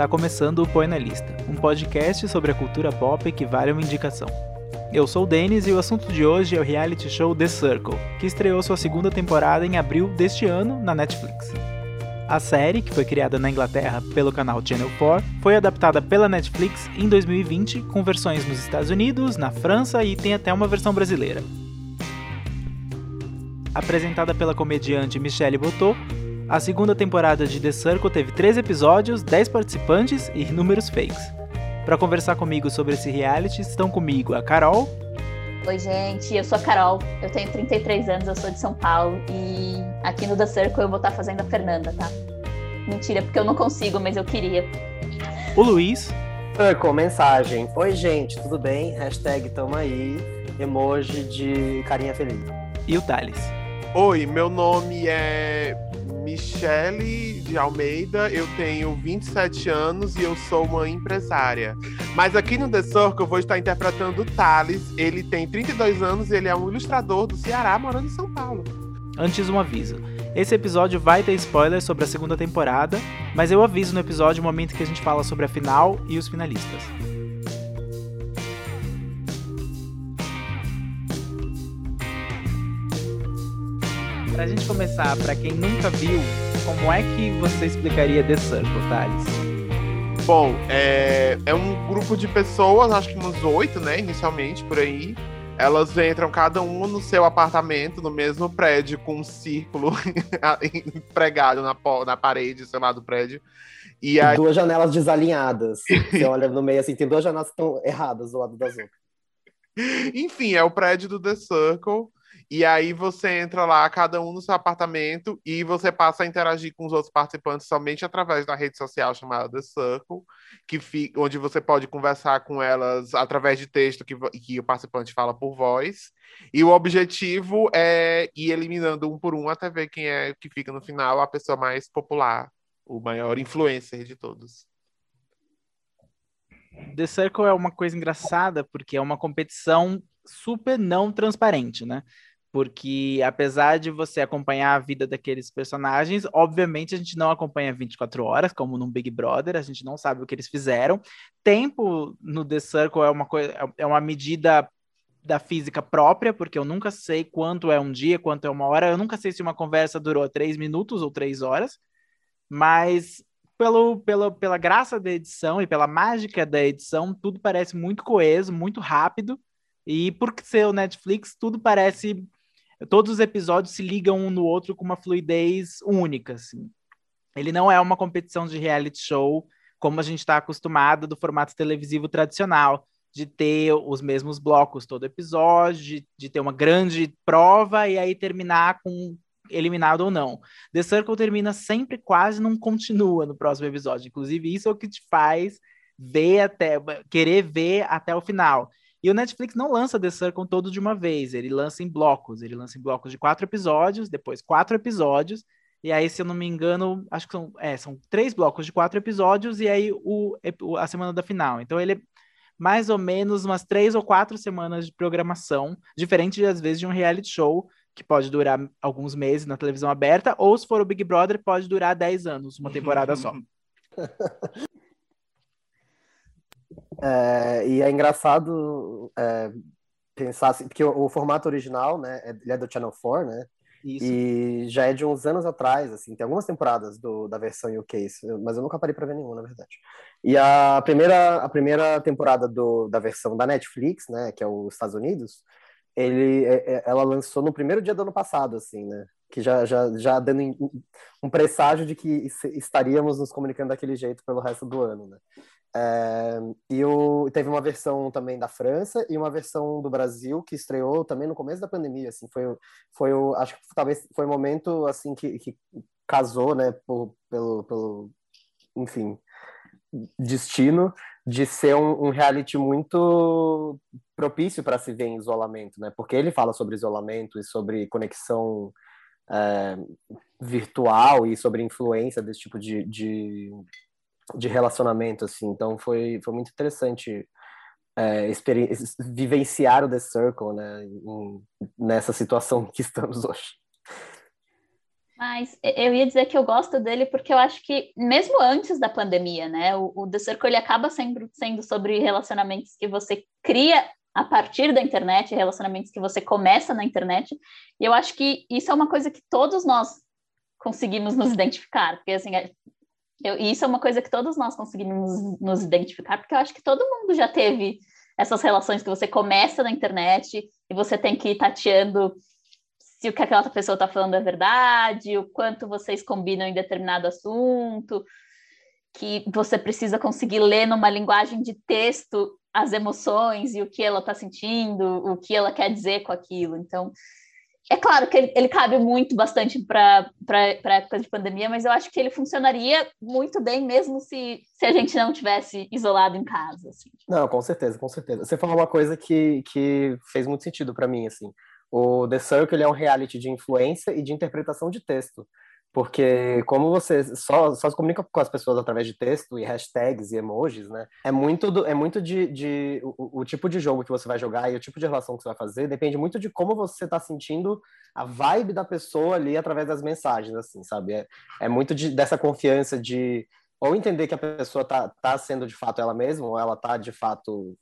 Tá começando o Põe na Lista, um podcast sobre a cultura pop que vale uma indicação. Eu sou o Denis e o assunto de hoje é o reality show The Circle, que estreou sua segunda temporada em abril deste ano na Netflix. A série, que foi criada na Inglaterra pelo canal Channel 4, foi adaptada pela Netflix em 2020, com versões nos Estados Unidos, na França e tem até uma versão brasileira. Apresentada pela comediante Michelle Botot, a segunda temporada de The Circle teve 3 episódios, 10 participantes e números fakes. Para conversar comigo sobre esse reality estão comigo a Carol. Oi, gente, eu sou a Carol, eu tenho 33 anos, eu sou de São Paulo e aqui no The Circle eu vou estar fazendo a Fernanda, tá? Mentira, porque eu não consigo, mas eu queria. O Luiz. Com mensagem. Oi, gente, tudo bem? Hashtag tamo aí. Emoji de carinha feliz. E o Thales. Oi, meu nome é Michele de Almeida, eu tenho 27 anos e eu sou uma empresária. Mas aqui no The Circle eu vou estar interpretando o Thales. Ele tem 32 anos e ele é um ilustrador do Ceará, morando em São Paulo. Antes um aviso. Esse episódio vai ter spoilers sobre a segunda temporada, mas eu aviso no episódio o momento que a gente fala sobre a final e os finalistas. Pra gente começar, pra quem nunca viu, como é que você explicaria The Circle, Thales? Bom, é, é um grupo de pessoas, acho que uns oito, né, inicialmente, por aí. Elas entram cada uma no seu apartamento, no mesmo prédio, com um círculo pregado na, na parede, sei lá, do prédio. E aí... Duas janelas desalinhadas. Você olha no meio assim, tem duas janelas que estão erradas do lado das outras. Enfim, é o prédio do The Circle. E aí você entra lá, cada um no seu apartamento, e você passa a interagir com os outros participantes somente através da rede social chamada The Circle, que fica, onde você pode conversar com elas através de texto que, que o participante fala por voz. E o objetivo é ir eliminando um por um até ver quem é que fica no final a pessoa mais popular, o maior influencer de todos. The Circle é uma coisa engraçada porque é uma competição super não transparente, né? Porque apesar de você acompanhar a vida daqueles personagens, obviamente a gente não acompanha 24 horas, como no Big Brother, a gente não sabe o que eles fizeram. Tempo no The Circle é uma coisa, é uma medida da física própria, porque eu nunca sei quanto é um dia, quanto é uma hora, eu nunca sei se uma conversa durou três minutos ou três horas, mas pelo, pelo, pela graça da edição e pela mágica da edição, tudo parece muito coeso, muito rápido, e por ser o Netflix, tudo parece todos os episódios se ligam um no outro com uma fluidez única, assim. Ele não é uma competição de reality show como a gente está acostumado do formato televisivo tradicional, de ter os mesmos blocos todo episódio, de, de ter uma grande prova e aí terminar com eliminado ou não. The Circle termina sempre quase não continua no próximo episódio. Inclusive, isso é o que te faz ver até querer ver até o final. E o Netflix não lança The Circle todo de uma vez, ele lança em blocos. Ele lança em blocos de quatro episódios, depois quatro episódios, e aí, se eu não me engano, acho que são, é, são três blocos de quatro episódios, e aí o, a semana da final. Então ele é mais ou menos umas três ou quatro semanas de programação, diferente às vezes de um reality show, que pode durar alguns meses na televisão aberta, ou se for o Big Brother, pode durar dez anos, uma temporada só. É, e é engraçado é, pensar assim, porque o, o, formato original, né, é, ele é do Channel 4, né? Isso. E já é de uns anos atrás, assim, tem algumas temporadas do, da versão UK, mas eu nunca parei para ver nenhuma, na verdade. E a primeira, a primeira temporada do, da versão da Netflix, né, que é os Estados Unidos, ele, é, é, ela lançou no primeiro dia do ano passado, assim, né? Que já, já, já dando um presságio de que estaríamos nos comunicando daquele jeito pelo resto do ano, né? E o, teve uma versão também da França e uma versão do Brasil que estreou também no começo da pandemia, assim, foi, foi o, acho que talvez foi o momento, assim, que, que casou, né, por, pelo, pelo, enfim, destino de ser um, um reality muito propício para se ver em isolamento, né, porque ele fala sobre isolamento e sobre conexão é, virtual e sobre influência desse tipo de, de de relacionamento, assim. Então foi, foi muito interessante é, vivenciar o The Circle, né, em, nessa situação que estamos hoje. Mas eu ia dizer que eu gosto dele porque eu acho que, mesmo antes da pandemia, né, o, o The Circle ele acaba sendo, sendo sobre relacionamentos que você cria a partir da internet, relacionamentos que você começa na internet. E eu acho que isso é uma coisa que todos nós conseguimos nos identificar, porque assim, eu, isso é uma coisa que todos nós conseguimos nos identificar, porque eu acho que todo mundo já teve essas relações que você começa na internet e você tem que ir tateando se o que aquela outra pessoa está falando é verdade, o quanto vocês combinam em determinado assunto, que você precisa conseguir ler numa linguagem de texto as emoções e o que ela está sentindo, o que ela quer dizer com aquilo. Então, é claro que ele, ele cabe muito bastante para época de pandemia, mas eu acho que ele funcionaria muito bem mesmo se, se a gente não tivesse isolado em casa. Assim. Não, com certeza, com certeza. Você falou uma coisa que, que fez muito sentido para mim, assim. O The Circle é um reality de influência e de interpretação de texto. Porque como você só, só se comunica com as pessoas através de texto e hashtags e emojis, né? É muito, do, é muito de, de o, o, tipo de jogo que você vai jogar e o tipo de relação que você vai fazer depende muito de como você está sentindo a vibe da pessoa ali através das mensagens, assim, sabe? É, é muito de, dessa confiança de ou entender que a pessoa tá, tá sendo de fato ela mesma, ou ela tá de fato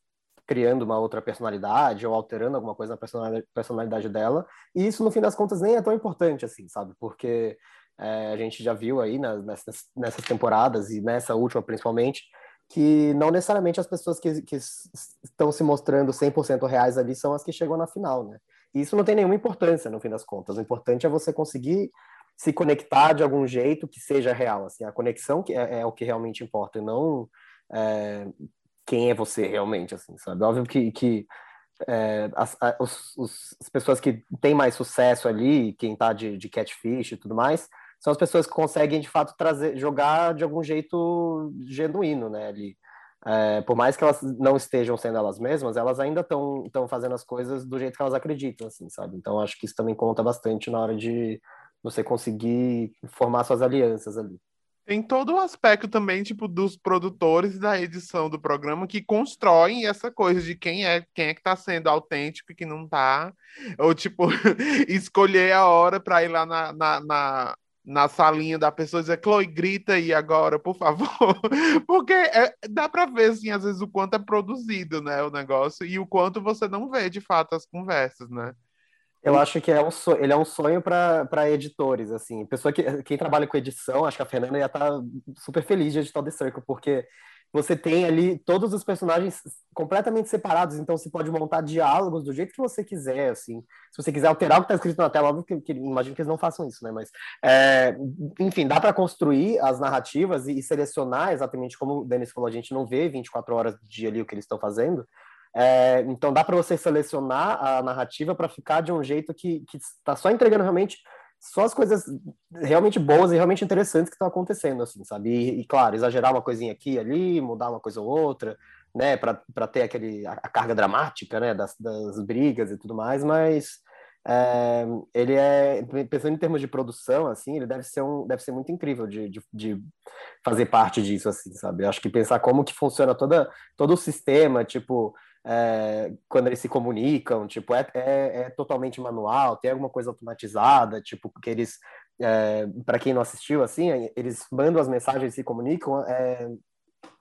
criando uma outra personalidade ou alterando alguma coisa na personalidade, dela. E isso, no fim das contas, nem é tão importante assim, sabe? Porque é, a gente já viu aí nas, nessas, nessas temporadas e nessa última principalmente, que não necessariamente as pessoas que, que estão se mostrando 100% reais ali são as que chegam na final, né? E isso não tem nenhuma importância, no fim das contas. O importante é você conseguir se conectar de algum jeito que seja real, assim. A conexão que é, é o que realmente importa, e não é, quem é você realmente, assim, sabe? Óbvio que, que é, as, os, as pessoas que têm mais sucesso ali, quem tá de, de catfish e tudo mais, são as pessoas que conseguem, de fato, trazer, jogar de algum jeito genuíno, né, ali. É, por mais que elas não estejam sendo elas mesmas, elas ainda estão fazendo as coisas do jeito que elas acreditam, assim, sabe? Então, acho que isso também conta bastante na hora de você conseguir formar suas alianças ali. Tem todo o aspecto também, tipo, dos produtores da edição do programa que constroem essa coisa de quem é, quem é que tá sendo autêntico e que não tá. Ou, tipo, escolher a hora para ir lá na, na, na, na, salinha da pessoa e dizer, Chloe, grita aí agora, por favor. Porque é, dá para ver, assim, às vezes, o quanto é produzido, né, o negócio, e o quanto você não vê, de fato, as conversas, né? Eu acho que é um sonho, ele é um sonho para editores, assim. Pessoa que quem trabalha com edição, acho que a Fernanda ia estar tá super feliz de editar The Circle, porque você tem ali todos os personagens completamente separados, então você pode montar diálogos do jeito que você quiser, assim. Se você quiser alterar o que está escrito na tela, óbvio que, que, imagino que eles não façam isso, né? Mas, é, enfim, dá para construir as narrativas e, e, selecionar exatamente como o Denis falou, a gente não vê 24 horas do dia ali o que eles estão fazendo, é, então dá para você selecionar a narrativa para ficar de um jeito que está só entregando realmente só as coisas realmente boas e realmente interessantes que estão acontecendo, assim, sabe? E, e, claro, exagerar uma coisinha aqui e ali, mudar uma coisa ou outra, né? Para ter aquele, a, a, carga dramática, né? Das, das brigas e tudo mais, mas é, ele é, pensando em termos de produção, assim, ele deve ser, um, deve ser muito incrível de, de, de fazer parte disso, assim, sabe? Eu acho que pensar como que funciona toda, todo o sistema, tipo é, quando eles se comunicam, tipo, é, é, é, totalmente manual, tem alguma coisa automatizada, tipo, porque eles, é, para quem não assistiu, assim, eles mandam as mensagens e se comunicam é,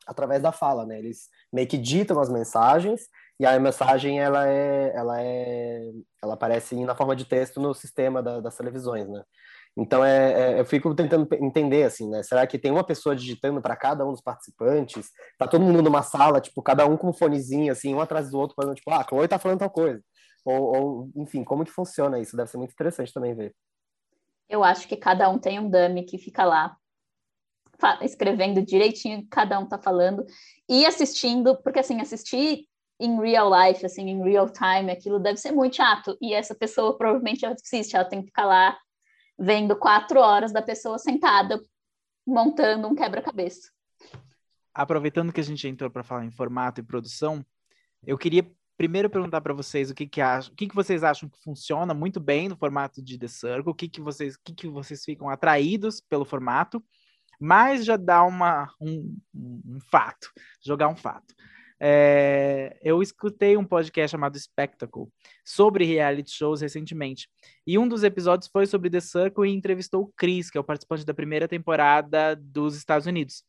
através da fala, né? Eles meio que ditam as mensagens e a mensagem, ela é, ela é, ela aparece na forma de texto no sistema da, das televisões, né? Então, é, é, eu fico tentando entender, assim, né? Será que tem uma pessoa digitando para cada um dos participantes? Tá todo mundo numa sala, tipo, cada um com um fonezinho, assim, um atrás do outro, falando, tipo, ah, Chloe tá falando tal coisa. Ou, ou, enfim, como que funciona isso? Deve ser muito interessante também ver. Eu acho que cada um tem um dummy que fica lá escrevendo direitinho o que cada um tá falando e assistindo, porque assim, assistir em real life, assim, em real time, aquilo deve ser muito chato. E essa pessoa provavelmente assiste, ela tem que ficar lá vendo quatro horas da pessoa sentada montando um quebra-cabeça. Aproveitando que a gente entrou para falar em formato e produção, eu queria primeiro perguntar para vocês o que que acham, o que que vocês acham que funciona muito bem no formato de The Circle, o que que vocês, o que que vocês ficam atraídos pelo formato, mas já dá uma um, um fato, jogar um fato. É, eu escutei um podcast chamado Spectacle sobre reality shows recentemente. E um dos episódios foi sobre The Circle e entrevistou o Chris, que é o participante da primeira temporada dos Estados Unidos.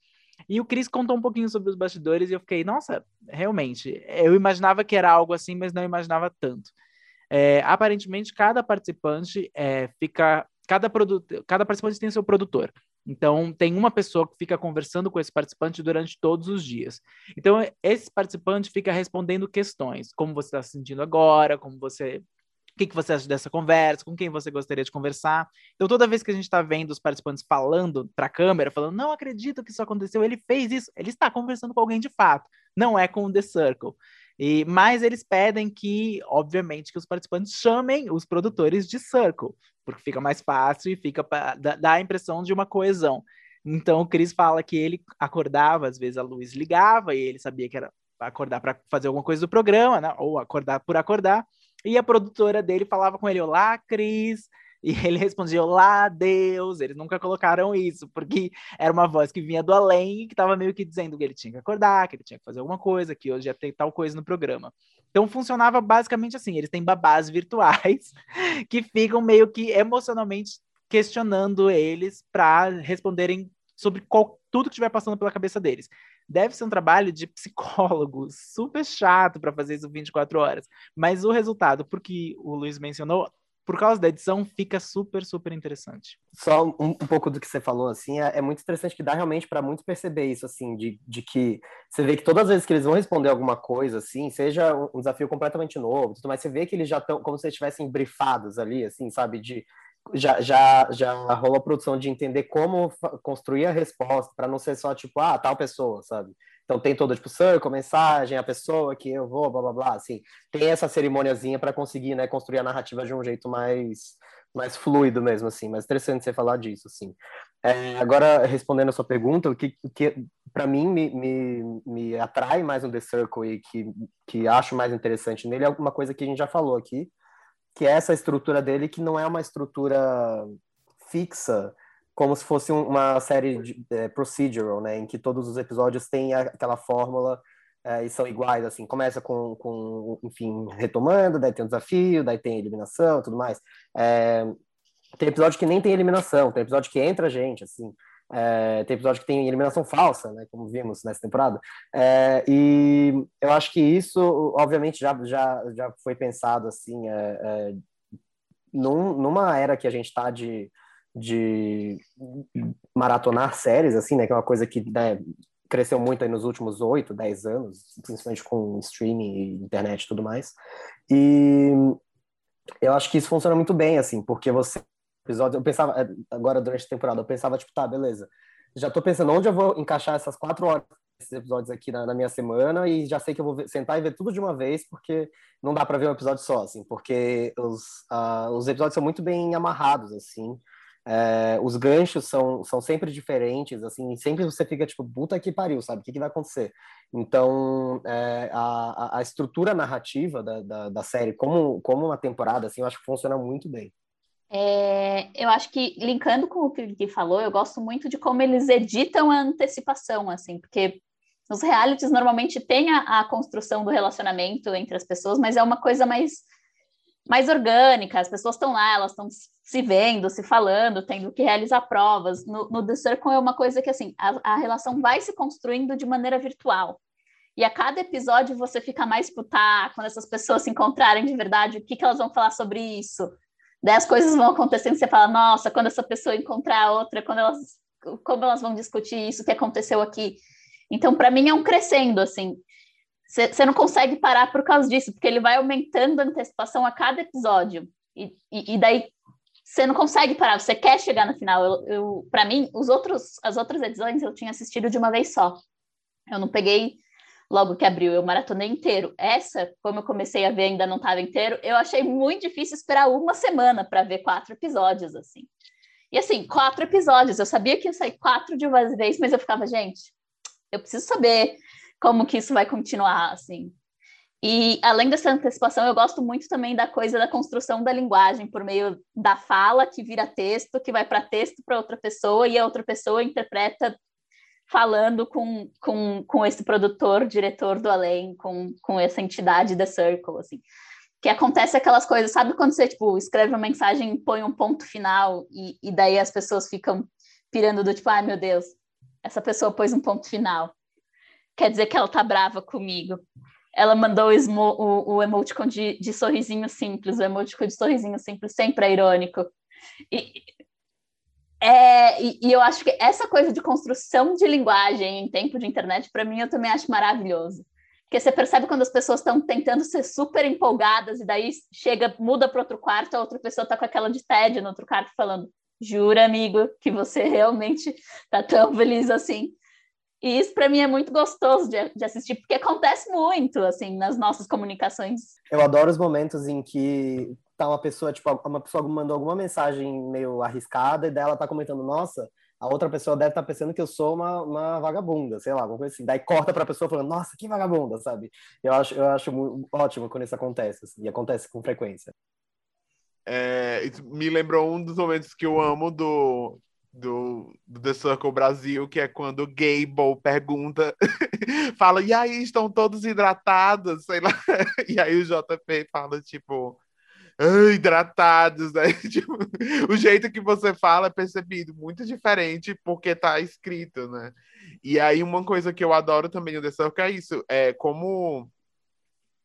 E o Chris contou um pouquinho sobre os bastidores e eu fiquei, nossa, realmente, eu imaginava que era algo assim, mas não imaginava tanto. É, aparentemente, cada participante é, fica. Cada, cada participante tem seu produtor. Então, tem uma pessoa que fica conversando com esse participante durante todos os dias. Então, esse participante fica respondendo questões, como você está se sentindo agora, como você o que, que você acha dessa conversa, com quem você gostaria de conversar. Então, toda vez que a gente está vendo os participantes falando para a câmera, falando, não acredito que isso aconteceu, ele fez isso, ele está conversando com alguém de fato, não é com o The Circle. E, mas eles pedem que, obviamente, que os participantes chamem os produtores de Circle, porque fica mais fácil e fica pra, dá, a impressão de uma coesão. Então o Chris fala que ele acordava, às vezes a luz ligava e ele sabia que era acordar para fazer alguma coisa do programa, né? ou acordar por acordar. E a produtora dele falava com ele: Olá, Cris. E ele respondia: Olá, Deus. Eles nunca colocaram isso, porque era uma voz que vinha do além que estava meio que dizendo que ele tinha que acordar, que ele tinha que fazer alguma coisa, que hoje ia ter tal coisa no programa. Então funcionava basicamente assim: eles têm babás virtuais que ficam meio que emocionalmente questionando eles para responderem sobre qual, tudo que estiver passando pela cabeça deles deve ser um trabalho de psicólogo super chato para fazer isso 24 horas. Mas o resultado, porque o Luiz mencionou, por causa da edição, fica super, super interessante. Só um, um pouco do que você falou, assim, é, é muito interessante que dá realmente para muitos perceber isso, assim, de, de que você vê que todas as vezes que eles vão responder alguma coisa, assim, seja um, um desafio completamente novo, mas você vê que eles já estão como se eles estivessem brifados ali, assim, sabe, de já, já, já rolou a produção de entender como construir a resposta, para não ser só tipo, ah, tal pessoa, sabe? Então tem todo, tipo, circle, mensagem, a pessoa que eu vou, blá, blá, blá, assim. Tem essa cerimoniazinha para conseguir, né, construir a narrativa de um jeito mais, mais fluido mesmo, assim. Mas interessante você falar disso, assim. É, agora, respondendo a sua pergunta, o que, que para mim me, me, me atrai mais no The Circle e que, que acho mais interessante nele é alguma coisa que a gente já falou aqui, que é essa estrutura dele, que não é uma estrutura fixa, como se fosse uma série de, é, procedural, né, em que todos os episódios têm aquela fórmula é, e são iguais, assim, começa com, com, enfim, retomando, daí tem um desafio, daí tem eliminação, tudo mais. É, tem episódio que nem tem eliminação, tem episódio que entra gente, assim. É, tem episódio que tem eliminação falsa, né, como vimos nessa temporada. É, e eu acho que isso, obviamente, já, já, já foi pensado assim, é, num, numa era que a gente está de, de maratonar séries, assim, né, que é uma coisa que né, cresceu muito nos últimos oito, dez anos, principalmente com streaming, internet e tudo mais. E eu acho que isso funciona muito bem, assim, porque você episódios. Eu pensava, é, agora durante a temporada, eu pensava, tipo, tá, beleza. Já tô pensando onde eu vou encaixar essas quatro horas desses episódios aqui na, na, minha semana e já sei que eu vou ver, sentar e ver tudo de uma vez, porque não dá para ver um episódio só, assim, porque os, uh, os episódios são muito bem amarrados, assim. É, os ganchos são, são sempre diferentes, assim, sempre você fica tipo, puta que pariu, sabe? O que, que vai acontecer? Então, é, a, a estrutura narrativa da, da, da, série, como, como uma temporada, assim, eu acho que funciona muito bem. É, eu acho que, linkando com o que Gui falou, eu gosto muito de como eles editam a antecipação, assim, porque nos realities normalmente tem a, a construção do relacionamento entre as pessoas, mas é uma coisa mais, mais orgânica, as pessoas estão lá, elas estão se vendo, se falando, tendo que realizar provas. No, no The Circle é uma coisa que, assim, a, a relação vai se construindo de maneira virtual. E a cada episódio você fica mais putar quando essas pessoas se encontrarem de verdade, o que, que elas vão falar sobre isso Daí as coisas vão acontecendo, você fala, nossa, quando essa pessoa encontrar a outra, quando elas, como elas vão discutir isso que aconteceu aqui. Então, para mim, é um crescendo, assim. Você não consegue parar por causa disso, porque ele vai aumentando a antecipação a cada episódio. E, e, e daí você não consegue parar, você quer chegar no final. Eu, eu para mim, os outros, as outras edições eu tinha assistido de uma vez só. Eu não peguei logo que abriu, eu maratonei inteiro. Essa, como eu comecei a ver, ainda não estava inteiro, eu achei muito difícil esperar uma semana para ver quatro episódios, assim. E assim, quatro episódios, eu sabia que ia sair quatro de uma vez, mas eu ficava, gente, eu preciso saber como que isso vai continuar, assim. E além dessa antecipação, eu gosto muito também da coisa da construção da linguagem por meio da fala que vira texto, que vai para texto para outra pessoa e a outra pessoa interpreta falando com, com, com esse produtor, diretor do além, com, com essa entidade da Circle, assim. Que acontece aquelas coisas, sabe quando você, tipo, escreve uma mensagem põe um ponto final e, e daí as pessoas ficam pirando do tipo, ai meu Deus, essa pessoa pôs um ponto final. Quer dizer que ela tá brava comigo. Ela mandou o, o, o emoticon de, de sorrisinho simples, o emoticon de sorrisinho simples sempre é irônico. E, é, e, e, eu acho que essa coisa de construção de linguagem em tempo de internet, para mim, eu também acho maravilhoso. Porque você percebe quando as pessoas estão tentando ser super empolgadas e daí chega, muda para outro quarto, a outra pessoa está com aquela de tédio no outro quarto falando: Jura, amigo, que você realmente está tão feliz assim. E isso para mim é muito gostoso de, de, assistir, porque acontece muito, assim, nas nossas comunicações. Eu adoro os momentos em que tá uma pessoa, tipo, uma pessoa mandou alguma mensagem meio arriscada e daí ela tá comentando, nossa, a outra pessoa deve estar tá pensando que eu sou uma, uma vagabunda, sei lá, alguma coisa assim. Daí corta pra pessoa falando, nossa, que vagabunda, sabe? Eu acho, eu acho muito ótimo quando isso acontece, assim, e acontece com frequência. É, me lembrou um dos momentos que eu amo do, do, do The Circle Brasil, que é quando o Gable pergunta, fala, e aí, estão todos hidratados? Sei lá. E aí o JP fala, tipo, ah, hidratados, né? Tipo, o jeito que você fala é percebido muito diferente porque tá escrito, né? E aí uma coisa que eu adoro também no The Circle é isso, é como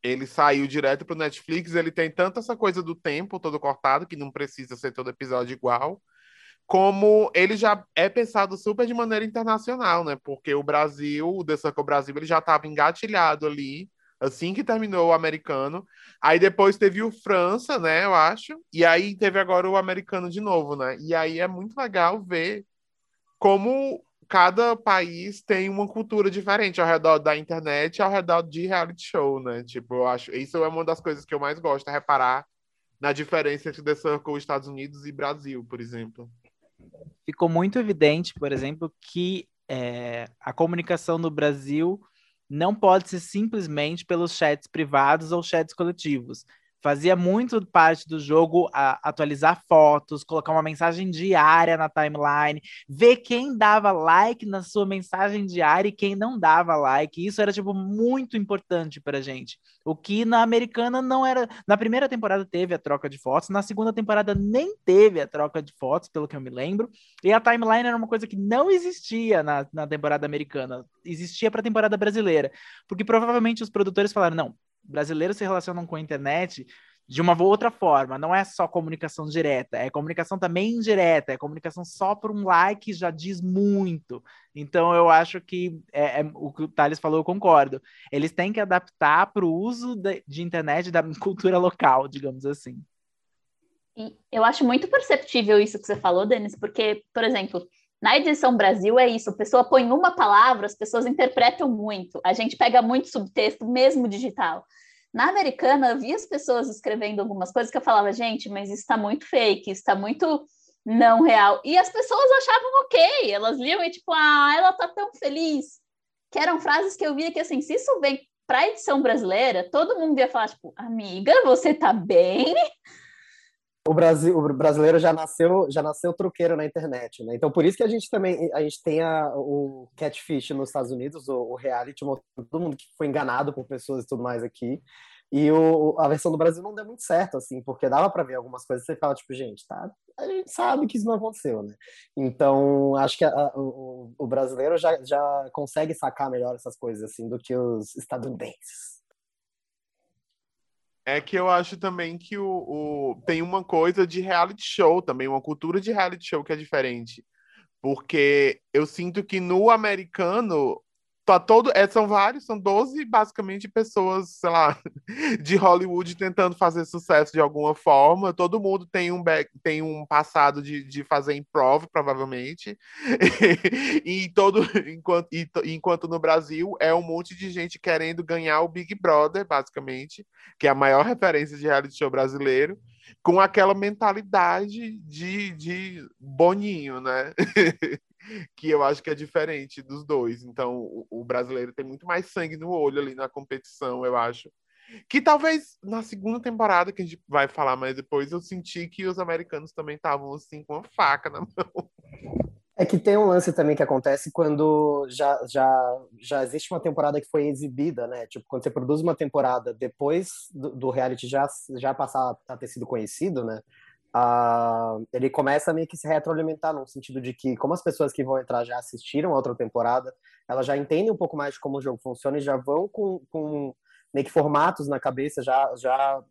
ele saiu direto pro Netflix, ele tem tanto essa coisa do tempo todo cortado, que não precisa ser todo episódio igual, como ele já é pensado super de maneira internacional, né? Porque o Brasil, o The Circle Brasil, ele já estava engatilhado ali, assim que terminou o americano. Aí depois teve o França, né, eu acho, e aí teve agora o americano de novo, né? E aí é muito legal ver como cada país tem uma cultura diferente ao redor da internet, ao redor de reality show, né? Tipo, eu acho isso é uma das coisas que eu mais gosto, é reparar na diferença entre The Circle, Estados Unidos e Brasil, por exemplo. Ficou muito evidente, por exemplo, que é, a comunicação no Brasil não pode ser simplesmente pelos chats privados ou chats coletivos fazia muito parte do jogo a, atualizar fotos, colocar uma mensagem diária na timeline, ver quem dava like na sua mensagem diária e quem não dava like. Isso era tipo muito importante pra gente. O que na americana não era, na primeira temporada teve a troca de fotos, na segunda temporada nem teve a troca de fotos, pelo que eu me lembro. E a timeline era uma coisa que não existia na, na temporada americana, existia para a temporada brasileira, porque provavelmente os produtores falaram: "Não, brasileiros se relacionam com a internet de uma outra forma. Não é só comunicação direta, é comunicação também indireta, é comunicação só por um like já diz muito. Então eu acho que é, é o que o Thales falou, eu concordo. Eles têm que adaptar para o uso de, de internet da cultura local, digamos assim. Eu acho muito perceptível isso que você falou, Denis, porque, por exemplo, na edição Brasil é isso, a pessoa põe uma palavra, as pessoas interpretam muito. A gente pega muito subtexto, mesmo digital. Na americana, eu vi as pessoas escrevendo algumas coisas que eu falava, gente, mas isso está muito fake, está muito não real. E as pessoas achavam ok, elas liam e tipo, ah, ela tá tão feliz. Que eram frases que eu via que assim, se isso vem para a edição brasileira, todo mundo ia falar, tipo, amiga, você tá bem? O Brasil, o brasileiro já nasceu, já nasceu truqueiro na internet, né? Então por isso que a gente também a gente tem a, o catfish nos Estados Unidos, o, o reality, todo mundo que foi enganado por pessoas e tudo mais aqui. E o, a versão do Brasil não deu muito certo, assim, porque dava para ver algumas coisas e você fala, tipo, gente, tá, a gente sabe que isso não aconteceu, né? Então, acho que a, o, o brasileiro já, já consegue sacar melhor essas coisas, assim, do que os estadunidenses. É que eu acho também que o, o, tem uma coisa de reality show também, uma cultura de reality show que é diferente. Porque eu sinto que no americano tá todo, é, são vários, são 12 basicamente pessoas, sei lá, de Hollywood tentando fazer sucesso de alguma forma. Todo mundo tem um back, tem um passado de, de fazer improv, provavelmente. e todo enquanto, e, enquanto no Brasil é um monte de gente querendo ganhar o Big Brother, basicamente, que é a maior referência de reality show brasileiro. Com aquela mentalidade de, de boninho, né? que eu acho que é diferente dos dois. Então, o, o, brasileiro tem muito mais sangue no olho ali na competição, eu acho. Que talvez na segunda temporada, que a gente vai falar mais depois, eu senti que os americanos também estavam assim com a faca na mão. É que tem um lance também que acontece quando já, já, já existe uma temporada que foi exibida, né? Tipo, quando você produz uma temporada depois do, do reality já, já passar a ter sido conhecido, né? Uh, ele começa a meio que se retroalimentar no sentido de que, como as pessoas que vão entrar já assistiram a outra temporada, elas já entendem um pouco mais de como o jogo funciona e já vão com, com meio que formatos na cabeça já, já,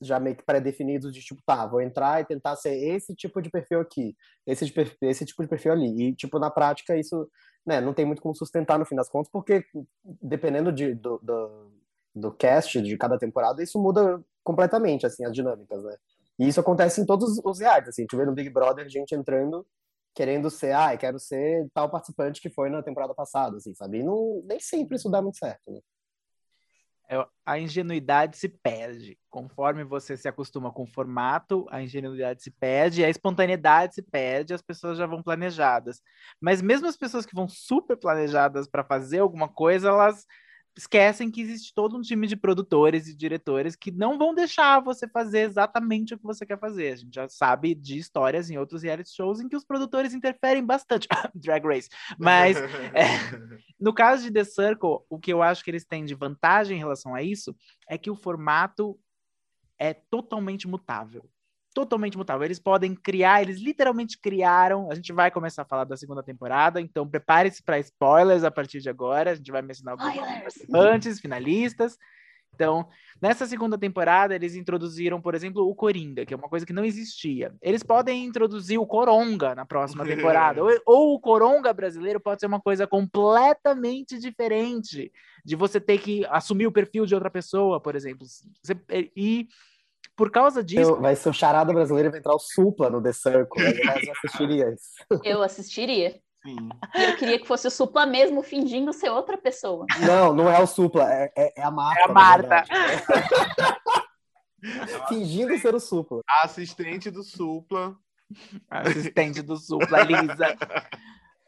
já meio que pré-definidos de tipo, tá, vou entrar e tentar ser esse tipo de perfil aqui, esse, de perfil, esse tipo de perfil ali. E, tipo, na prática, isso né, não tem muito como sustentar no fim das contas, porque dependendo de, do, do, do cast de cada temporada, isso muda completamente, assim, as dinâmicas, né? E isso acontece em todos os reais, assim, a gente vê no Big Brother gente entrando querendo ser, ah, quero ser tal participante que foi na temporada passada, assim, sabe? E não, nem sempre isso dá muito certo, né? É, a ingenuidade se perde. Conforme você se acostuma com o formato, a ingenuidade se perde, a espontaneidade se perde, as pessoas já vão planejadas. Mas mesmo as pessoas que vão super planejadas para fazer alguma coisa, elas esquecem que existe todo um time de produtores e diretores que não vão deixar você fazer exatamente o que você quer fazer. A gente já sabe de histórias em outros reality shows em que os produtores interferem bastante. Drag Race. Mas é, no caso de The Circle, o que eu acho que eles têm de vantagem em relação a isso é que o formato é totalmente mutável totalmente mutável. Eles podem criar, eles literalmente criaram. A gente vai começar a falar da segunda temporada, então prepare-se para spoilers a partir de agora. A gente vai mencionar os participantes, finalistas. Então, nessa segunda temporada, eles introduziram, por exemplo, o Coringa, que é uma coisa que não existia. Eles podem introduzir o Coronga na próxima temporada. ou, ou, o Coronga brasileiro pode ser uma coisa completamente diferente de você ter que assumir o perfil de outra pessoa, por exemplo. Você, e por causa disso. Eu, vai ser o charada brasileiro vai entrar o Supla no The Circle. Eu assistiria isso. Eu assistiria. Sim. Eu queria que fosse o Supla mesmo, fingindo ser outra pessoa. Não, não é o Supla, é, é, é a Marta. É a Marta. fingindo ser o Supla. assistente do Supla. assistente do Supla, Lisa.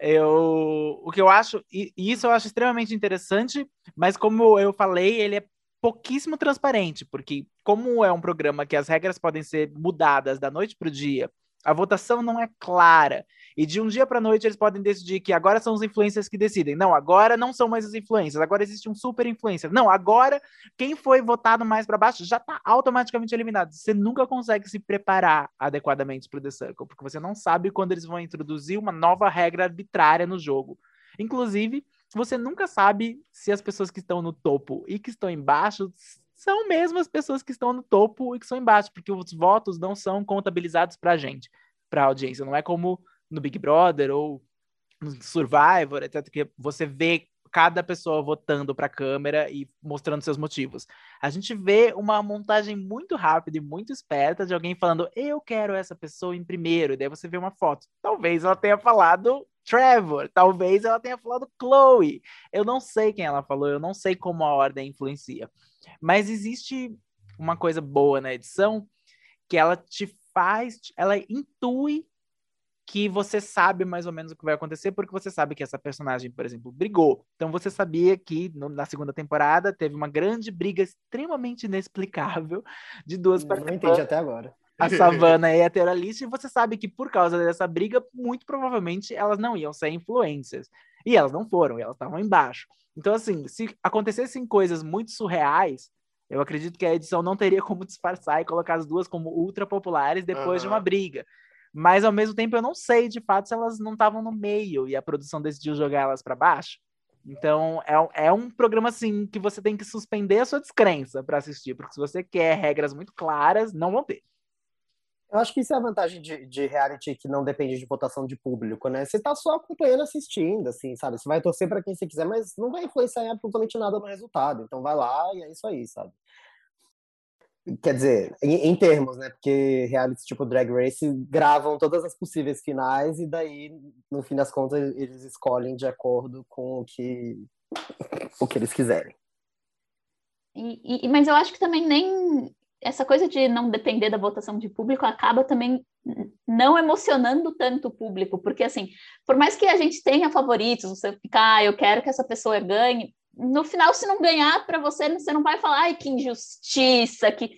Eu, o que eu acho, e isso eu acho extremamente interessante, mas como eu falei, ele é pouquíssimo transparente, porque como é um programa que as regras podem ser mudadas da noite para o dia, a votação não é clara. E de um dia para noite eles podem decidir que agora são os influencers que decidem. Não, agora não são mais os influencers, agora existe um super influencer. Não, agora quem foi votado mais para baixo já está automaticamente eliminado. Você nunca consegue se preparar adequadamente para o The Circle, porque você não sabe quando eles vão introduzir uma nova regra arbitrária no jogo. Inclusive, você nunca sabe se as pessoas que estão no topo e que estão embaixo são mesmo as pessoas que estão no topo e que estão embaixo, porque os votos não são contabilizados para a gente, para a audiência. Não é como no Big Brother ou no Survivor, etc., que você vê cada pessoa votando para a câmera e mostrando seus motivos. A gente vê uma montagem muito rápida e muito esperta de alguém falando: Eu quero essa pessoa em primeiro, e daí você vê uma foto. Talvez ela tenha falado Trevor, talvez ela tenha falado Chloe. Eu não sei quem ela falou, eu não sei como a ordem influencia. Mas existe uma coisa boa na edição que ela te faz, ela intui que você sabe mais ou menos o que vai acontecer, porque você sabe que essa personagem, por exemplo, brigou. Então você sabia que no, na segunda temporada teve uma grande briga extremamente inexplicável de duas pessoas. Não entendi até agora. A Savana e a Teralice, e você sabe que por causa dessa briga, muito provavelmente elas não iam ser influências. E elas não foram, elas estavam embaixo. Então, assim, se acontecessem coisas muito surreais, eu acredito que a edição não teria como disfarçar e colocar as duas como ultra populares depois uhum. de uma briga. Mas ao mesmo tempo eu não sei de fato se elas não estavam no meio e a produção decidiu jogar elas para baixo. Então é, é um programa assim que você tem que suspender a sua descrença para assistir, porque se você quer regras muito claras, não vão ter. Eu acho que isso é a vantagem de, de reality que não depende de votação de público, né? Você tá só acompanhando, assistindo, assim, sabe? Você vai torcer para quem você quiser, mas não vai influenciar absolutamente nada no resultado. Então vai lá e é isso aí, sabe? Quer dizer, em, em, termos, né? Porque reality tipo Drag Race gravam todas as possíveis finais e daí, no fim das contas, eles escolhem de acordo com o que, o que eles quiserem. E, e, mas eu acho que também nem essa coisa de não depender da votação de público acaba também não emocionando tanto o público, porque assim, por mais que a gente tenha favoritos, você ficar, ah, eu quero que essa pessoa ganhe, no final, se não ganhar para você, você não vai falar, ai, que injustiça, que.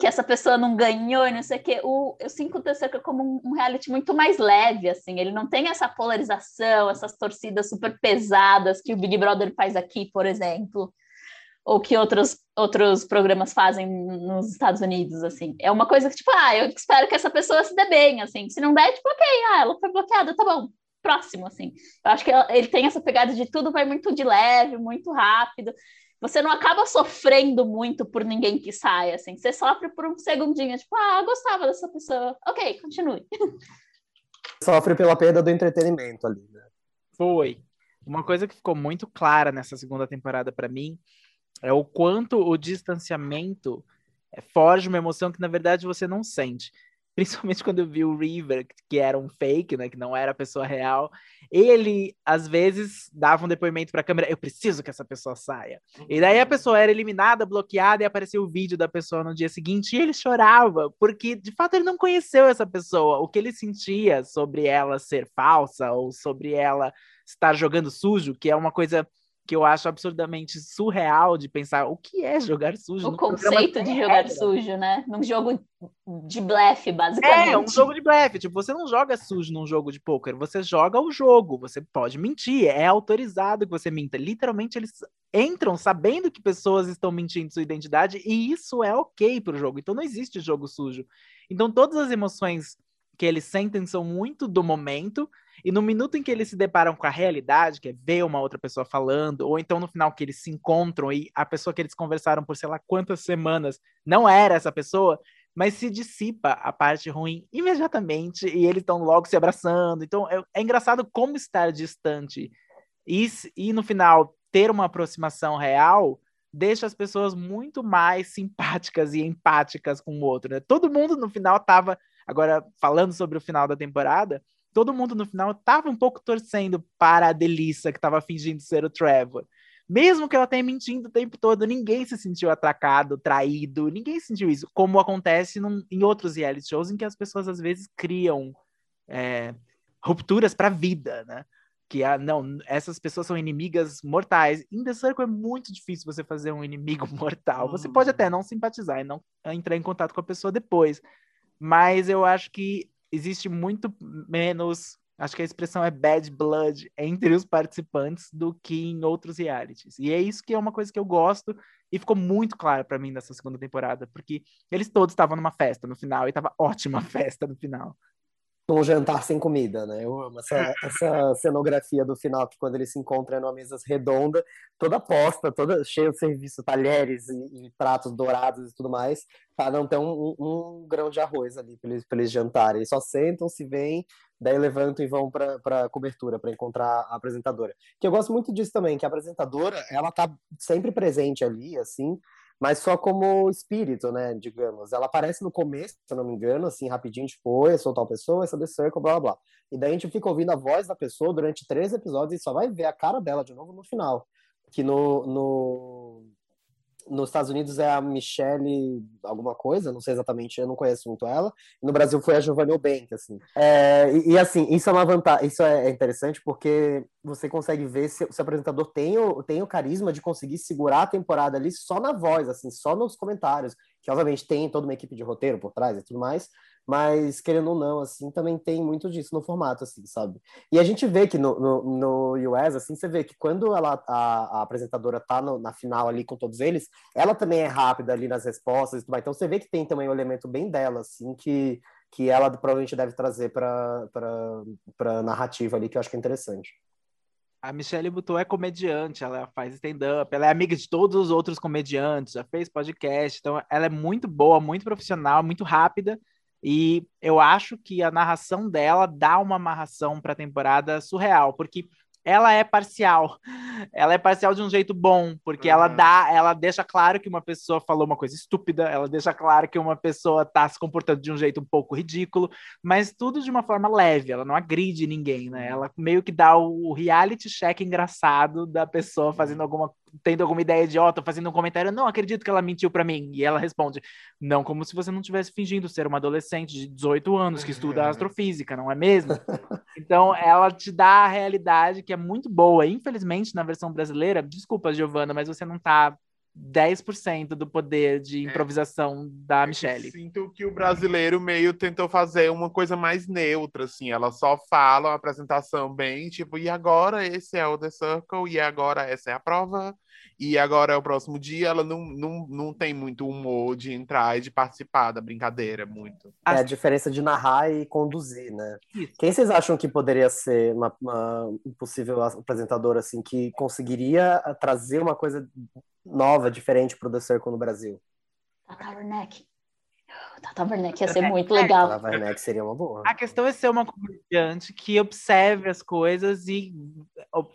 que essa pessoa não ganhou e não sei o quê. O, eu sinto o The como um, um, reality muito mais leve, assim. Ele não tem essa polarização, essas torcidas super pesadas que o Big Brother faz aqui, por exemplo. Ou que outros, outros programas fazem nos Estados Unidos, assim. É uma coisa que, tipo, ah, eu espero que essa pessoa se dê bem, assim. Se não der, tipo, ok, ah, ela foi bloqueada, tá bom. Próximo, assim. Eu acho que ele tem essa pegada de tudo vai muito de leve, muito rápido você não acaba sofrendo muito por ninguém que sai, assim. Você sofre por um segundinho, tipo, ah, eu gostava dessa pessoa. Ok, continue. Sofre pela perda do entretenimento ali, né? Foi. Uma coisa que ficou muito clara nessa segunda temporada para mim é o quanto o distanciamento é, forge uma emoção que na verdade você não sente principalmente quando eu vi o River, que era um fake, né, que não era a pessoa real, ele às vezes dava um depoimento para a câmera, eu preciso que essa pessoa saia. E daí a pessoa era eliminada, bloqueada e aparecia o vídeo da pessoa no dia seguinte e ele chorava, porque de fato ele não conheceu essa pessoa, o que ele sentia sobre ela ser falsa ou sobre ela estar jogando sujo, que é uma coisa que eu acho absurdamente surreal de pensar o que é jogar sujo. O conceito de jogar sujo, né? Num jogo de blefe, basicamente. É, um jogo de blefe. Tipo, você não joga sujo num jogo de pôquer, você joga o jogo, você pode mentir, é autorizado que você minta. Literalmente, eles entram sabendo que pessoas estão mentindo sua identidade e isso é ok pro jogo. Então não existe jogo sujo. Então todas as emoções que eles sentem são muito do momento e no minuto em que eles se deparam com a realidade, que é ver uma outra pessoa falando, ou então no final que eles se encontram e a pessoa que eles conversaram por sei lá quantas semanas não era essa pessoa, mas se dissipa a parte ruim imediatamente e eles estão logo se abraçando. Então é, é engraçado como estar distante e, e no final ter uma aproximação real deixa as pessoas muito mais simpáticas e empáticas com o outro. Né? Todo mundo no final estava, agora falando sobre o final da temporada, todo mundo no final estava um pouco torcendo para a Delícia, que estava fingindo ser o Trevor. Mesmo que ela tenha mentindo o tempo todo, ninguém se sentiu atracado, traído, ninguém sentiu isso, como acontece num, em outros reality shows em que as pessoas às vezes criam é, rupturas para a vida, né? Que ah, não, essas pessoas são inimigas mortais. Em The Circle é muito difícil você fazer um inimigo mortal. Você pode até não simpatizar e não entrar em contato com a pessoa depois, mas eu acho que existe muito menos, acho que a expressão é bad blood entre os participantes do que em outros realities. E é isso que é uma coisa que eu gosto e ficou muito claro para mim nessa segunda temporada, porque eles todos estavam numa festa no final e tava ótima a festa no final um jantar sem comida, né? Eu amo essa, essa cenografia do final, que quando eles se encontram é numa mesa redonda, toda posta, toda cheia de serviço, talheres e, e, pratos dourados e tudo mais, para não ter um, um, um, grão de arroz ali para eles, eles jantarem. Eles só sentam, se vêm, daí levantam e vão para a cobertura, para encontrar a apresentadora. Que eu gosto muito disso também, que a apresentadora, ela tá sempre presente ali, assim, mas só como espírito, né, digamos. Ela aparece no começo, se eu não me engano, assim, rapidinho, tipo, eu sou tal pessoa, essa The Circle, blá, blá, blá. E daí a gente fica ouvindo a voz da pessoa durante três episódios e só vai ver a cara dela de novo no final. Que no, no, nos Estados Unidos é a Michelle alguma coisa, não sei exatamente, eu não conheço muito ela. no Brasil foi a Giovanni Bank, assim. É, e, e, assim, isso é uma vantagem, isso é interessante porque você consegue ver se, se o apresentador tem o, tem o carisma de conseguir segurar a temporada ali só na voz, assim, só nos comentários, que obviamente tem toda uma equipe de roteiro por trás e tudo mais, mas querendo ou não, assim, também tem muito disso no formato, assim, sabe? E a gente vê que no, no, no US, assim, você vê que quando ela, a, a apresentadora tá no, na final ali com todos eles, ela também é rápida ali nas respostas e tudo mais. Então você vê que tem também um elemento bem dela, assim, que, que ela provavelmente deve trazer para a narrativa ali, que eu acho que é interessante. A Michelle Buteau é comediante, ela faz stand-up, ela é amiga de todos os outros comediantes, já fez podcast, então ela é muito boa, muito profissional, muito rápida e eu acho que a narração dela dá uma amarração para a temporada surreal, porque ela é parcial. Ela é parcial de um jeito bom, porque uhum. ela dá, ela deixa claro que uma pessoa falou uma coisa estúpida, ela deixa claro que uma pessoa está se comportando de um jeito um pouco ridículo, mas tudo de uma forma leve, ela não agride ninguém, né? Ela meio que dá o reality check engraçado da pessoa fazendo alguma tendo alguma ideia idiota, fazendo um comentário, não acredito que ela mentiu para mim. E ela responde, não como se você não estivesse fingindo ser uma adolescente de 18 anos que estuda astrofísica, não é mesmo? Então, ela te dá a realidade que é muito boa. Infelizmente, na versão brasileira, desculpa, Giovana, mas você não tá 10% do poder de é. improvisação é. da Michelle. sinto que o brasileiro meio tentou fazer uma coisa mais neutra, assim. Ela só fala uma apresentação bem, tipo, e agora esse é o The Circle, e agora essa é a prova, e agora é o próximo dia. Ela não, não, não tem muito humor de entrar e de participar da brincadeira, muito. É a diferença de narrar e conduzir, né? Isso. Quem vocês acham que poderia ser uma, uma possível apresentadora, assim, que conseguiria trazer uma coisa nova, diferente pro The Circle no Brasil? Tata Werneck. Tata Werneck ia ser muito legal. Tata Werneck seria uma boa. A questão é ser uma comediante que observe as coisas e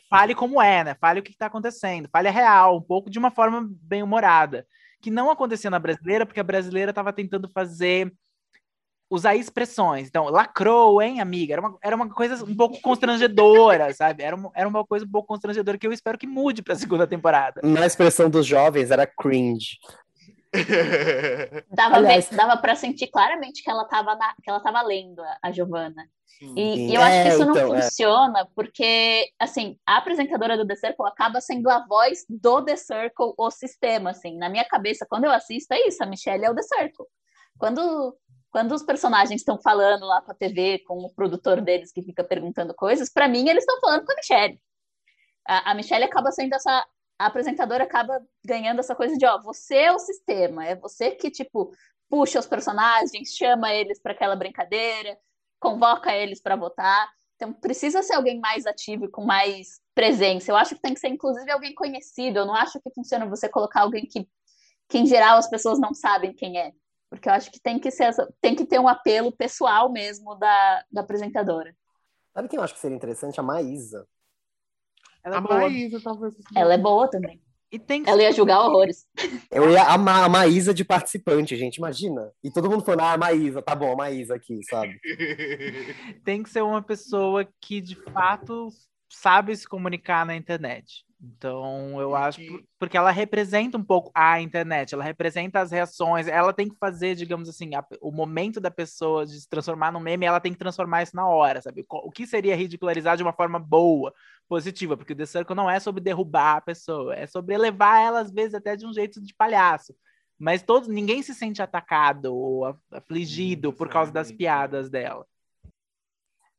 fale como é, né? Fale o que está acontecendo, fale a real, um pouco de uma forma bem humorada. Que não acontecia na brasileira, porque a brasileira estava tentando fazer usar expressões. Então, lacrou, hein, amiga? Era uma, era uma coisa um pouco constrangedora, sabe? Era uma, era uma coisa um pouco constrangedora que eu espero que mude para a segunda temporada. Na expressão dos jovens, era cringe. dava, Aliás, dava para sentir claramente que ela estava que ela tava lendo a, a Giovanna. E, e, eu é, acho que isso então, não é. funciona, é. porque, assim, a apresentadora do The Circle acaba sendo a voz do The Circle, o sistema, assim. Na minha cabeça, quando eu assisto, é isso, a Michelle é o The Circle. Quando quando os personagens estão falando lá com a TV, com o produtor deles que fica perguntando coisas, para mim eles estão falando com a Michelle. A, a Michelle acaba sendo essa a apresentadora acaba ganhando essa coisa de, ó, você é o sistema, é você que tipo puxa os personagens, chama eles para aquela brincadeira, convoca eles para votar. Então precisa ser alguém mais ativo e com mais presença. Eu acho que tem que ser inclusive alguém conhecido. Eu não acho que funciona você colocar alguém que que em geral as pessoas não sabem quem é. Porque eu acho que tem que, ser, tem que ter um apelo pessoal mesmo da, da apresentadora. Sabe quem eu acho que seria interessante? A Maísa. Ela é a boa. Maísa, talvez. Ela é boa também. E tem Ela ia julgar horrores. Eu ia amar a Maísa de participante, gente, imagina. E todo mundo falando, ah, a Maísa, tá bom, a Maísa aqui, sabe? tem que ser uma pessoa que, de fato, sabe se comunicar na internet. Então, eu acho porque ela representa um pouco a internet, ela representa as reações, ela tem que fazer, digamos assim, a, o momento da pessoa de se transformar num meme, ela tem que transformar isso na hora, sabe? O que seria ridicularizar de uma forma boa, positiva, porque o The Circle não é sobre derrubar a pessoa, é sobre elevar ela, às vezes, até de um jeito de palhaço. Mas todos, ninguém se sente atacado ou afligido por causa das piadas dela.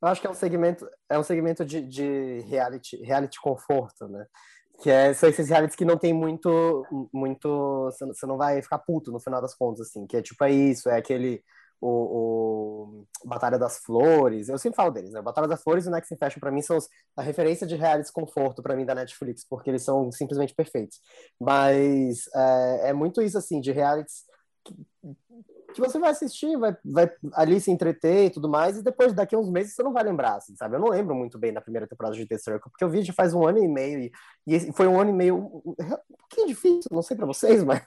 Eu acho que é um segmento, é um segmento de, de reality, reality conforto, né? Que é, são esses realities que não tem muito, muito, você não vai ficar puto no final das contas, assim, que é tipo, é isso, é aquele, o, o Batalha das Flores, eu sempre falo deles, né? Batalha das Flores e o Next Fashion para mim são os, a referência de realities conforto para mim da Netflix, porque eles são simplesmente perfeitos. Mas é, é muito isso, assim, de realities que, você vai assistir, vai, vai ali se entreter e tudo mais, e depois, daqui a uns meses, você não vai lembrar, assim, sabe? Eu não lembro muito bem da primeira temporada de The Circle, porque eu vi já faz um ano e meio, e, e foi um ano e meio um, pouquinho difícil, não sei para vocês, mas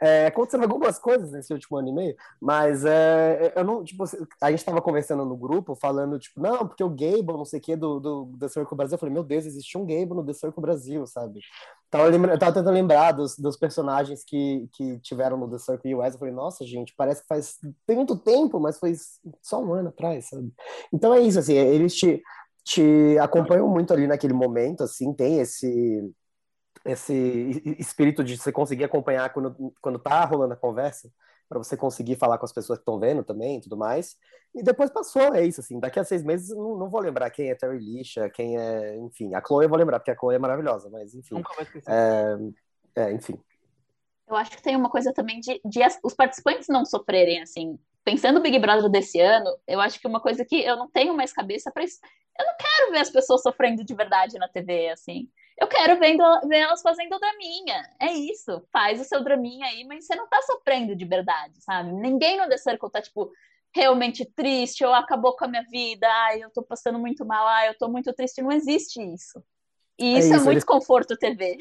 é, aconteceram algumas coisas nesse último ano e meio, mas é, eu não, tipo, a gente tava conversando no grupo, falando, tipo, não, porque o Gable, não sei o que, do, do The Circle Brasil, eu falei, meu Deus, existe um Gable no The Circle Brasil, sabe? Tava, eu tava tentando lembrar dos, dos personagens que, que tiveram no The Circle US, eu falei, nossa, gente, gente. Parece que faz muito tempo, mas foi só um ano atrás, sabe? Então é isso, assim, eles te, te acompanham muito ali naquele momento, assim, tem esse esse espírito de você conseguir acompanhar quando, quando tá rolando a conversa, para você conseguir falar com as pessoas que estão vendo também e tudo mais. E depois passou, é isso, assim, daqui a seis meses não, não vou lembrar quem é Terry Lisha, quem é, enfim, a Chloe eu vou lembrar, porque a Chloe é maravilhosa, mas enfim. Nunca vai esquecer. É, é, enfim, eu acho que tem uma coisa também de, de as, os participantes não sofrerem, assim. Pensando no Big Brother desse ano, eu acho que uma coisa que eu não tenho mais cabeça para isso. Eu não quero ver as pessoas sofrendo de verdade na TV, assim. Eu quero vendo, ver elas fazendo draminha. É isso. Faz o seu draminha aí, mas você não tá sofrendo de verdade, sabe? Ninguém no The Circle tá, tipo, realmente triste, ou acabou com a minha vida, ai, eu tô passando muito mal, ai, eu tô muito triste. Não existe isso. E é isso é, isso, é muito eles... conforto TV.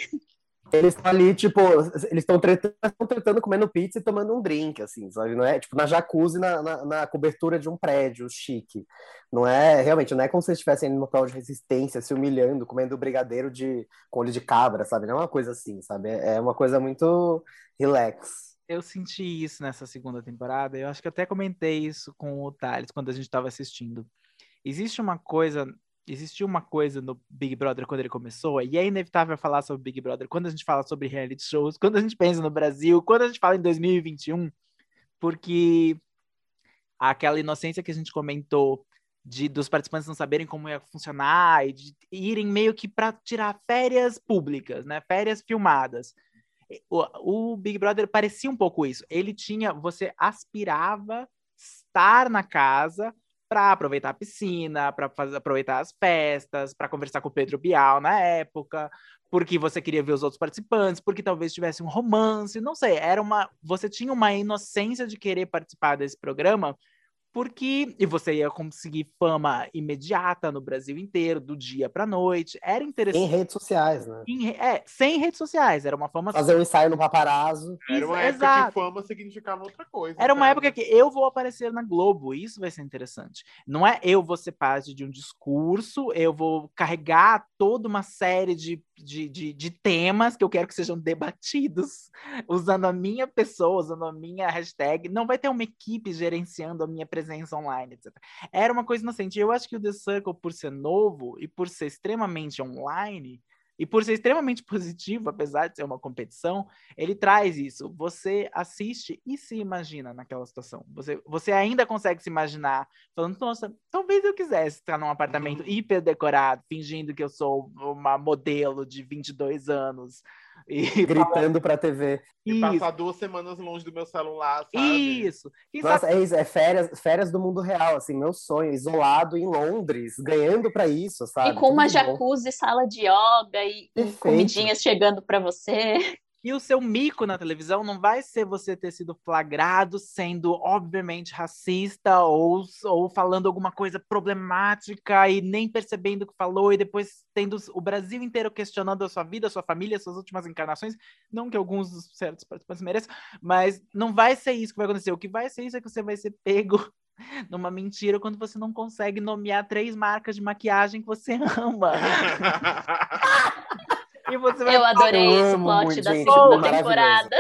Eles estão ali, tipo, eles estão tretando, tretando, comendo pizza e tomando um drink, assim, sabe? Não é, tipo, na jacuzzi, na, na, na, cobertura de um prédio chique. Não é, realmente, não é como se eles estivessem no prova de resistência, se humilhando, comendo brigadeiro de, com olho de cabra, sabe? Não é uma coisa assim, sabe? É, é uma coisa muito relax. Eu senti isso nessa segunda temporada, eu acho que até comentei isso com o Thales quando a gente estava assistindo. Existe uma coisa Existiu uma coisa no Big Brother quando ele começou, e é inevitável falar sobre Big Brother quando a gente fala sobre reality shows, quando a gente pensa no Brasil, quando a gente fala em 2021, porque aquela inocência que a gente comentou de dos participantes não saberem como ia funcionar e de irem meio que para tirar férias públicas, né? Férias filmadas. O, o, Big Brother parecia um pouco isso. Ele tinha, você aspirava estar na casa para aproveitar a piscina, para aproveitar as festas, para conversar com o Pedro Bial na época, porque você queria ver os outros participantes, porque talvez tivesse um romance, não sei, era uma, você tinha uma inocência de querer participar desse programa porque e você ia conseguir fama imediata no Brasil inteiro, do dia para noite. Era interessante. Em redes sociais, né? Em, é, sem redes sociais, era uma fama. Fazer um ensaio no paparazzo. Era uma época Exato. que fama significava outra coisa. Era uma época que eu vou aparecer na Globo, isso vai ser interessante. Não é eu vou ser parte de um discurso, eu vou carregar toda uma série de de, de, de, temas que eu quero que sejam debatidos, usando a minha pessoa, usando a minha hashtag. Não vai ter uma equipe gerenciando a minha presença online, etc. Era uma coisa inocente. Eu acho que o The Circle, por ser novo e por ser extremamente online, e por ser extremamente positivo, apesar de ser uma competição, ele traz isso. Você assiste e se imagina naquela situação. Você, você ainda consegue se imaginar falando, nossa, talvez eu quisesse estar num apartamento uhum. hiper decorado, fingindo que eu sou uma modelo de 22 anos e gritando para a TV. E isso. passar duas semanas longe do meu celular, sabe? Isso. Nossa, é, isso, é férias, férias do mundo real, assim, meu sonho, isolado em Londres, ganhando para isso, sabe? E com uma jacuzzi, sala de yoga e, e comidinhas chegando para você. E o seu mico na televisão não vai ser você ter sido flagrado sendo, obviamente, racista ou, ou falando alguma coisa problemática e nem percebendo o que falou, e depois tendo o Brasil inteiro questionando a sua vida, a sua família, suas últimas encarnações. Não que alguns certos participantes mereçam, mas não vai ser isso que vai acontecer. O que vai ser isso é que você vai ser pego numa mentira quando você não consegue nomear três marcas de maquiagem que você ama. E você vai... Eu adorei eu esse plot muito, da gente, segunda temporada.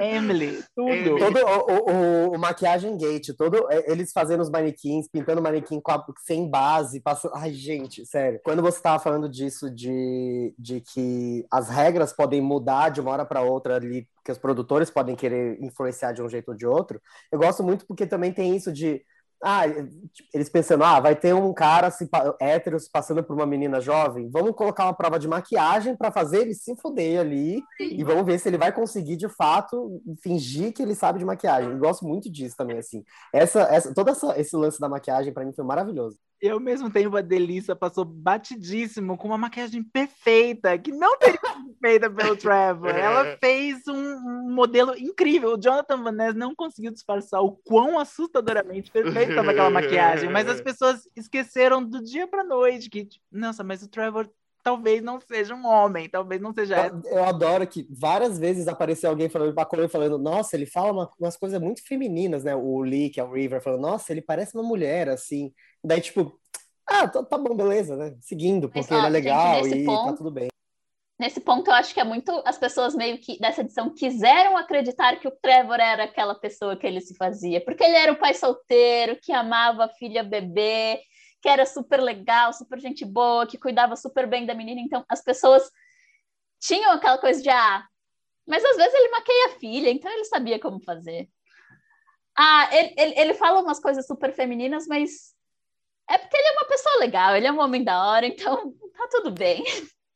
Emily, tudo. Todo o, o, o, maquiagem gate, todo é, eles fazendo os manequins, pintando manequim a, sem base, passando. Ai, gente, sério. Quando você estava falando disso, de, de que as regras podem mudar de uma hora para outra ali, que os produtores podem querer influenciar de um jeito ou de outro, eu gosto muito porque também tem isso de ah, eles pensando, ah, vai ter um cara se, hétero se passando por uma menina jovem, vamos colocar uma prova de maquiagem para fazer ele se fuder ali Sim. e vamos ver se ele vai conseguir de fato fingir que ele sabe de maquiagem. Eu gosto muito disso também, assim. Essa, essa, todo essa, esse lance da maquiagem para mim foi maravilhoso. Eu mesmo tenho uma delícia, passou batidíssimo, com uma maquiagem perfeita, que não teria sido feita pelo Trevor. Ela fez um, um, modelo incrível. O Jonathan Van Ness não conseguiu disfarçar o quão assustadoramente perfeita estava aquela maquiagem, mas as pessoas esqueceram do dia para noite que, nossa, mas o Trevor talvez não seja um homem, talvez não seja. Eu, eu adoro que várias vezes apareceu alguém falando para Chloe falando, nossa, ele fala uma, umas coisas muito femininas, né? O Lee, que é o River, falando, nossa, ele parece uma mulher, assim. Daí, tipo, ah, tá, tá bom, beleza, né? Seguindo, porque Mas, ó, ele é legal gente, e tá ponto, tá tudo bem. Nesse ponto, eu acho que é muito. As pessoas meio que dessa edição quiseram acreditar que o Trevor era aquela pessoa que ele se fazia, porque ele era o pai solteiro, que amava a filha bebê, que era super legal, super gente boa, que cuidava super bem da menina. Então, as pessoas tinham aquela coisa de, ah, mas às vezes ele maqueia a filha, então ele sabia como fazer. Ah, ele, ele, ele fala umas coisas super femininas, mas é porque ele é uma pessoa legal, ele é um homem da hora, então tá tudo bem.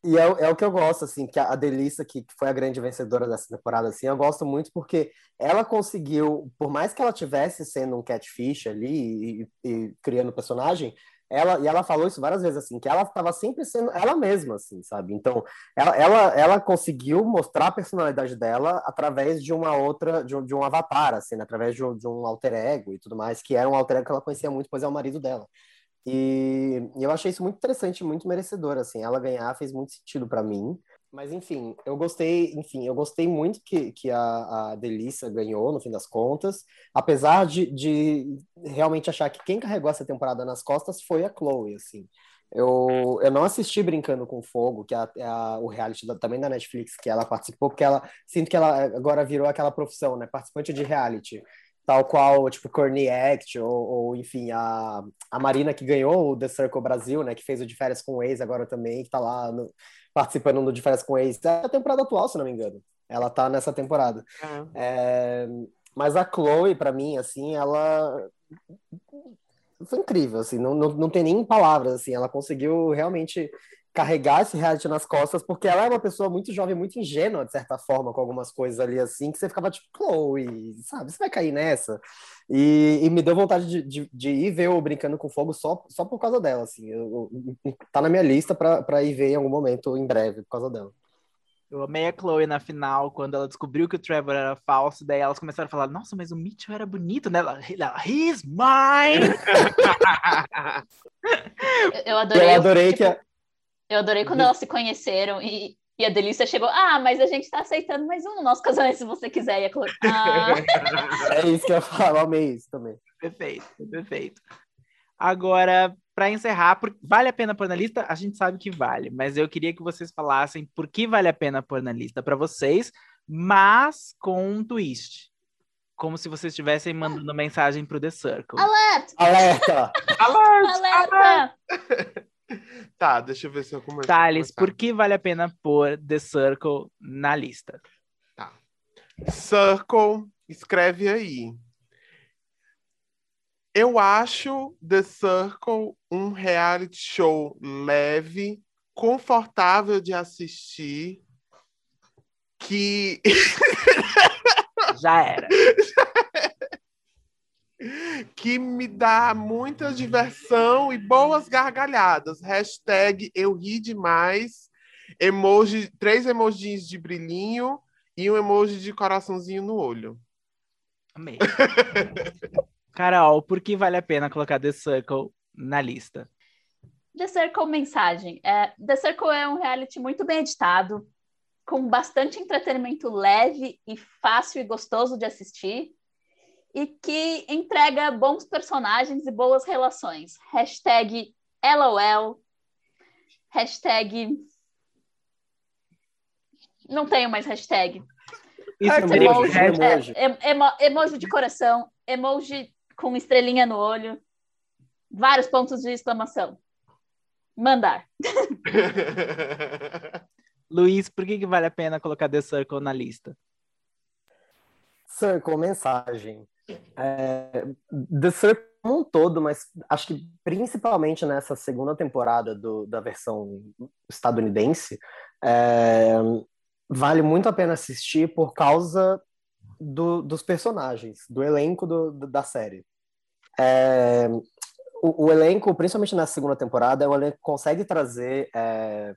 E é, é o que eu gosto, assim, que a Delissa, que foi a grande vencedora dessa temporada, assim, eu gosto muito porque ela conseguiu, por mais que ela tivesse sendo um catfish ali e, e criando personagem, ela, e ela falou isso várias vezes, assim, que ela estava sempre sendo ela mesma, assim, sabe? Então, ela, ela, ela conseguiu mostrar a personalidade dela através de uma outra, de um, de um avatar, assim, né? através de um, de um alter ego e tudo mais, que era um alter ego que ela conhecia muito, pois é o marido dela. E, e eu achei isso muito interessante, muito merecedor, assim, ela ganhar fez muito sentido para mim. Mas enfim, eu gostei, enfim, eu gostei muito que, que a, a Delícia ganhou, no fim das contas, apesar de, de realmente achar que quem carregou essa temporada nas costas foi a Chloe, assim. Eu, eu não assisti Brincando com Fogo, que é, a, é a, o reality da, também da Netflix, que ela participou, porque ela sinto que ela agora virou aquela profissão, né? Participante de reality. tal qual, tipo, Courtney Act, ou, ou, enfim, a, a Marina que ganhou o The Circle Brasil, né, que fez o De Férias com o Ex agora também, que tá lá no, participando do De Férias com Ex. É a temporada atual, se não me engano. Ela tá nessa temporada. É. É, mas a Chloe, para mim, assim, ela foi incrível, assim, não, não, não tem nem palavras, assim, ela conseguiu realmente carregar esse reality nas costas, porque ela é uma pessoa muito jovem, muito ingênua, de certa forma, com algumas coisas ali assim, que você ficava tipo, Chloe, sabe, você vai cair nessa? E, e me deu vontade de, de, de, ir ver o Brincando com Fogo só, só por causa dela, assim. Eu, eu, tá na minha lista para ir ver em algum momento, em breve, por causa dela. Eu amei a Chloe na final, quando ela descobriu que o Trevor era falso, daí elas começaram a falar, nossa, mas o Mitchell era bonito, né? Ela, he's mine! eu, adorei. Eu adorei tipo, que... A eu adorei quando elas se conheceram e, e a Delícia chegou. Ah, mas a gente tá aceitando mais um no nosso casamento se você quiser. E a Chloe, ah. é isso que eu falo, amei isso também. Perfeito, perfeito. Agora, para encerrar, por... vale a pena pôr na lista? A gente sabe que vale, mas eu queria que vocês falassem por que vale a pena pôr na lista para vocês, mas com um twist. Como se vocês estivessem mandando mensagem pro The Circle. Alerta! Alerta! Alerta! Alerta! Tá, deixa eu ver se eu começo. Thales, por que vale a pena pôr The Circle na lista? Tá. Circle, escreve aí. Eu acho The Circle um reality show leve, confortável de assistir, que. Já era. que me dá muita diversão e boas gargalhadas. Hashtag eu ri demais. Emoji, três emojis de brilhinho e um emoji de coraçãozinho no olho. Amei. Carol, por que vale a pena colocar The Circle na lista? The Circle mensagem. É, The Circle é um reality muito bem editado, com bastante entretenimento leve e fácil e gostoso de assistir e que entrega bons personagens e boas relações. Hashtag LOL. Hashtag. Não tenho mais hashtag. Isso é emoji, é, emoji. É, emo, emoji de coração, emoji com estrelinha no olho, vários pontos de exclamação. Mandar. Luiz, por que, que vale a pena colocar The Circle na lista? Circle, mensagem. É, The Circle como um todo, mas acho que principalmente nessa segunda temporada do, da versão estadunidense, é, vale muito a pena assistir por causa do, dos personagens, do elenco do, da série. É, o, o, elenco, principalmente na segunda temporada, o elenco consegue trazer é,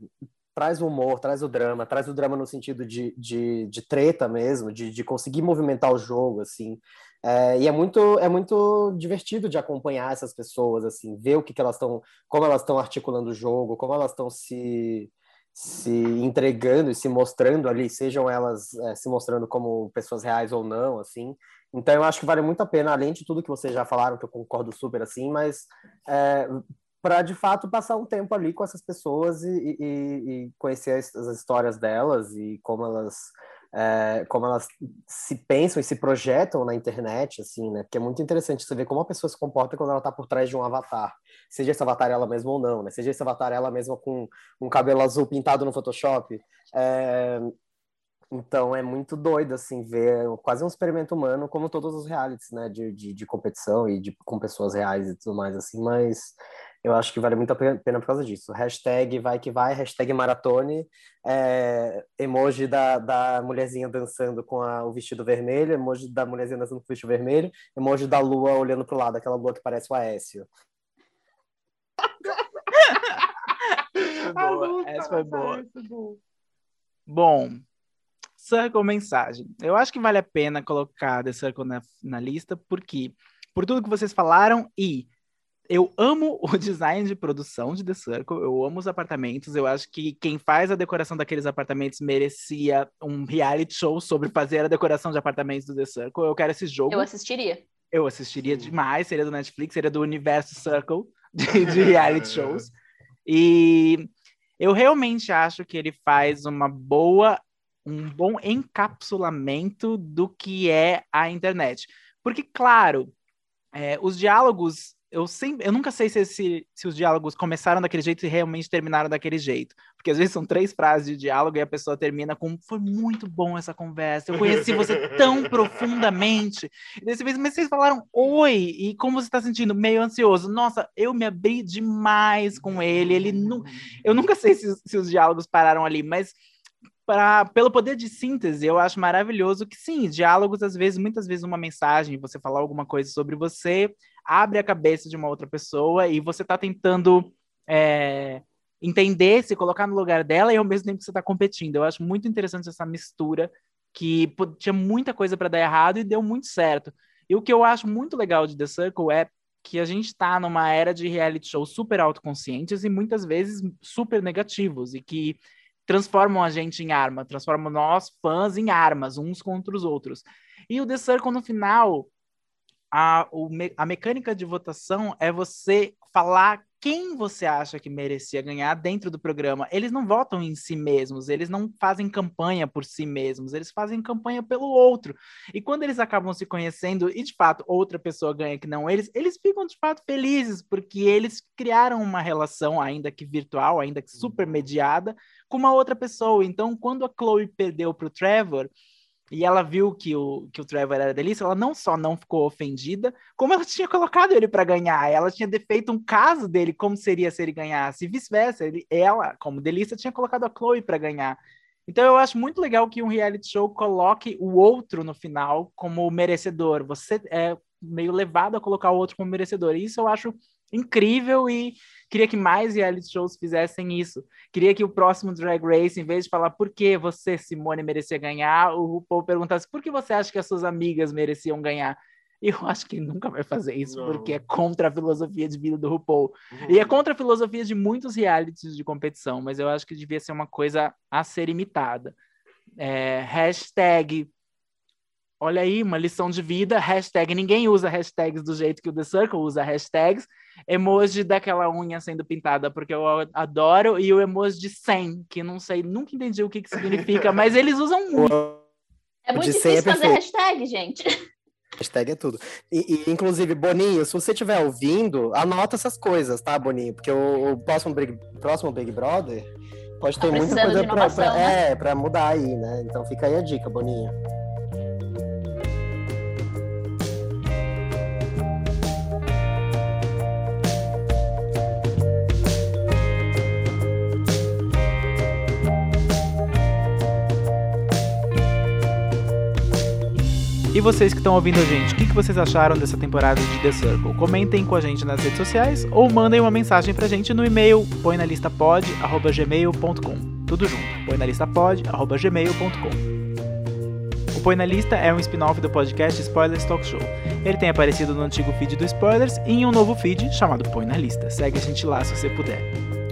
traz o humor, traz o drama, traz o drama no sentido de, de, de treta mesmo, de, de conseguir movimentar o jogo, assim. É, e é muito, é muito divertido de acompanhar essas pessoas, assim, ver o que, que elas estão, como elas estão articulando o jogo, como elas estão se, se entregando e se mostrando ali, sejam elas é, se mostrando como pessoas reais ou não, assim. Então eu acho que vale muito a pena, além de tudo que vocês já falaram, que eu concordo super assim, mas é, para de fato passar um tempo ali com essas pessoas e, e, e conhecer as, as, histórias delas e como elas é, como elas se pensam e se projetam na internet, assim, né? Porque é muito interessante você ver como a pessoa se comporta quando ela está por trás de um avatar. Seja esse avatar ela mesma ou não, né? Seja esse avatar ela mesma com um cabelo azul pintado no Photoshop. É... Então é muito doido, assim, ver quase um experimento humano, como todos os realities, né? De, de, de competição e de, com pessoas reais e tudo mais, assim, mas eu acho que vale muito a pena por causa disso. Hashtag vai que vai, hashtag maratone, é, emoji da, da mulherzinha dançando com a, o vestido vermelho, emoji da mulherzinha dançando com o vestido vermelho, emoji da lua olhando pro lado, aquela lua que parece o Aécio. boa. Essa foi boa. Bom, Circle mensagem. Eu acho que vale a pena colocar The Circle na, na lista, porque por tudo que vocês falaram e eu amo o design de produção de The Circle, eu amo os apartamentos, eu acho que quem faz a decoração daqueles apartamentos merecia um reality show sobre fazer a decoração de apartamentos do The Circle. Eu quero esse jogo. Eu assistiria. Eu assistiria demais, seria do Netflix, seria do universo Circle de, de reality shows. E eu realmente acho que ele faz uma boa, um bom encapsulamento do que é a internet Porque, claro, é, os diálogos eu sempre, eu nunca sei se, se, se, os diálogos começaram daquele jeito e realmente terminaram daquele jeito. Porque às vezes são três frases de diálogo e a pessoa termina com foi muito bom essa conversa, eu conheci você tão profundamente. E vez, mas vocês falaram oi, e como você está sentindo? Meio ansioso. Nossa, eu me abri demais com ele. Ele nu... Eu nunca sei se, se os diálogos pararam ali, mas Pra, pelo poder de síntese, eu acho maravilhoso que sim, diálogos, às vezes, muitas vezes, uma mensagem, você falar alguma coisa sobre você, abre a cabeça de uma outra pessoa e você está tentando é, entender, se colocar no lugar dela e ao mesmo tempo que você está competindo. Eu acho muito interessante essa mistura que tinha muita coisa para dar errado e deu muito certo. E o que eu acho muito legal de The Circle é que a gente está numa era de reality shows super autoconscientes e muitas vezes super negativos e que transformam a gente em arma, transformam nós, fãs, em armas, uns contra os outros. E o The Circle, no final, a, o, a mecânica de votação é você falar quem você acha que merecia ganhar dentro do programa. Eles não votam em si mesmos, eles não fazem campanha por si mesmos, eles fazem campanha pelo outro. E quando eles acabam se conhecendo e de fato outra pessoa ganha que não eles, eles ficam de fato felizes porque eles criaram uma relação, ainda que virtual, ainda que super mediada, com uma outra pessoa. Então, quando a Chloe perdeu para o Trevor, e ela viu que o, que o Trevor era delícia, ela não só não ficou ofendida, como ela tinha colocado ele para ganhar. Ela tinha feito um caso dele como seria se ele ganhasse, e vice-versa. Ela, como delícia, tinha colocado a Chloe para ganhar. Então eu acho muito legal que um reality show coloque o outro no final como merecedor. Você é meio levado a colocar o outro como merecedor. E isso eu acho incrível e queria que mais reality shows fizessem isso. Queria que o próximo Drag Race, em vez de falar por que você, Simone, merecia ganhar, o RuPaul perguntasse por que você acha que as suas amigas mereciam ganhar. E eu acho que ele nunca vai fazer isso, Não. porque é contra a filosofia de vida do RuPaul. Uhum. E é contra a filosofia de muitos realities de competição, mas eu acho que devia ser uma coisa a ser imitada. É, hashtag Olha aí, uma lição de vida, hashtag, ninguém usa hashtags do jeito que o The Circle usa hashtags, emoji daquela unha sendo pintada, porque eu adoro, e o emoji de 100, que não sei, nunca entendi o que, que significa, mas eles usam muito. É muito difícil é fazer hashtag, gente. Hashtag é tudo. E, e, inclusive, Boninho, se você estiver ouvindo, anota essas coisas, tá, Boninho? Porque o, o próximo, Big, próximo Big Brother pode ter tá muita coisa pra, pra, né? é, pra mudar aí, né? Então fica aí a dica, Boninho. Vocês que estão ouvindo a gente, o que, que vocês acharam dessa temporada de The Circle? Comentem com a gente nas redes sociais ou mandem uma mensagem pra gente no e-mail põenalistapod.gmail.com Tudo junto, põenalistapod.gmail.com O Põe na Lista é um spin-off do podcast Spoilers Talk Show. Ele tem aparecido no antigo feed do Spoilers e em um novo feed chamado Põe na Lista. Segue a gente lá se você puder.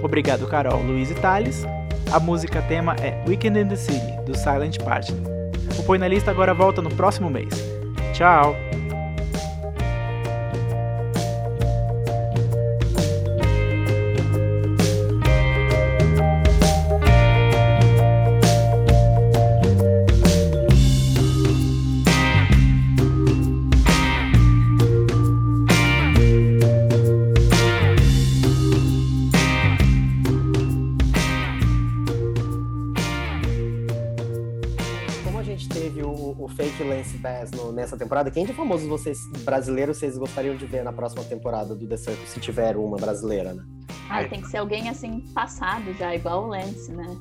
Obrigado, Carol, Luiz e Thales. A música tema é Weekend in the City, do Silent Party. O Põe na Lista agora volta no próximo mês. Tchau! Temporada. Quem de famosos vocês, brasileiros, vocês gostariam de ver na próxima temporada do The Circle, se tiver uma brasileira, né? Ah, tem que ser alguém assim, passado já, igual o Lance, né?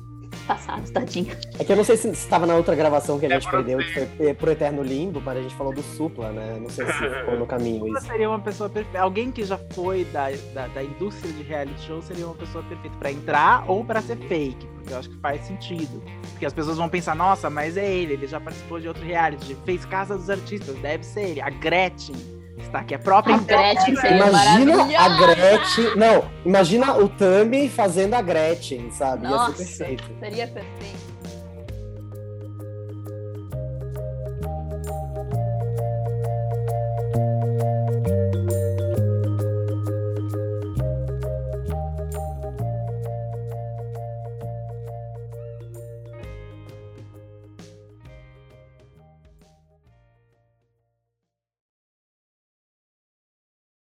Passado, tadinho. É que eu não sei se estava na outra gravação que a gente é perdeu, que foi pro Eterno Limbo, mas a gente falou do Supla, né? Não sei se ficou no caminho isso. seria uma pessoa perfeita. Alguém que já foi da, da, da indústria de reality show seria uma pessoa perfeita para entrar ou para ser fake, porque eu acho que faz sentido. Porque as pessoas vão pensar, nossa, mas é ele, ele já participou de outro reality, fez Casa dos Artistas, deve ser ele. A Gretchen está aqui, a própria a Gretchen Imagina a Gretchen. Não, imagina o Tami fazendo a Gretchen, sabe? Nossa, Ia ser perfeito. Seria perfeito.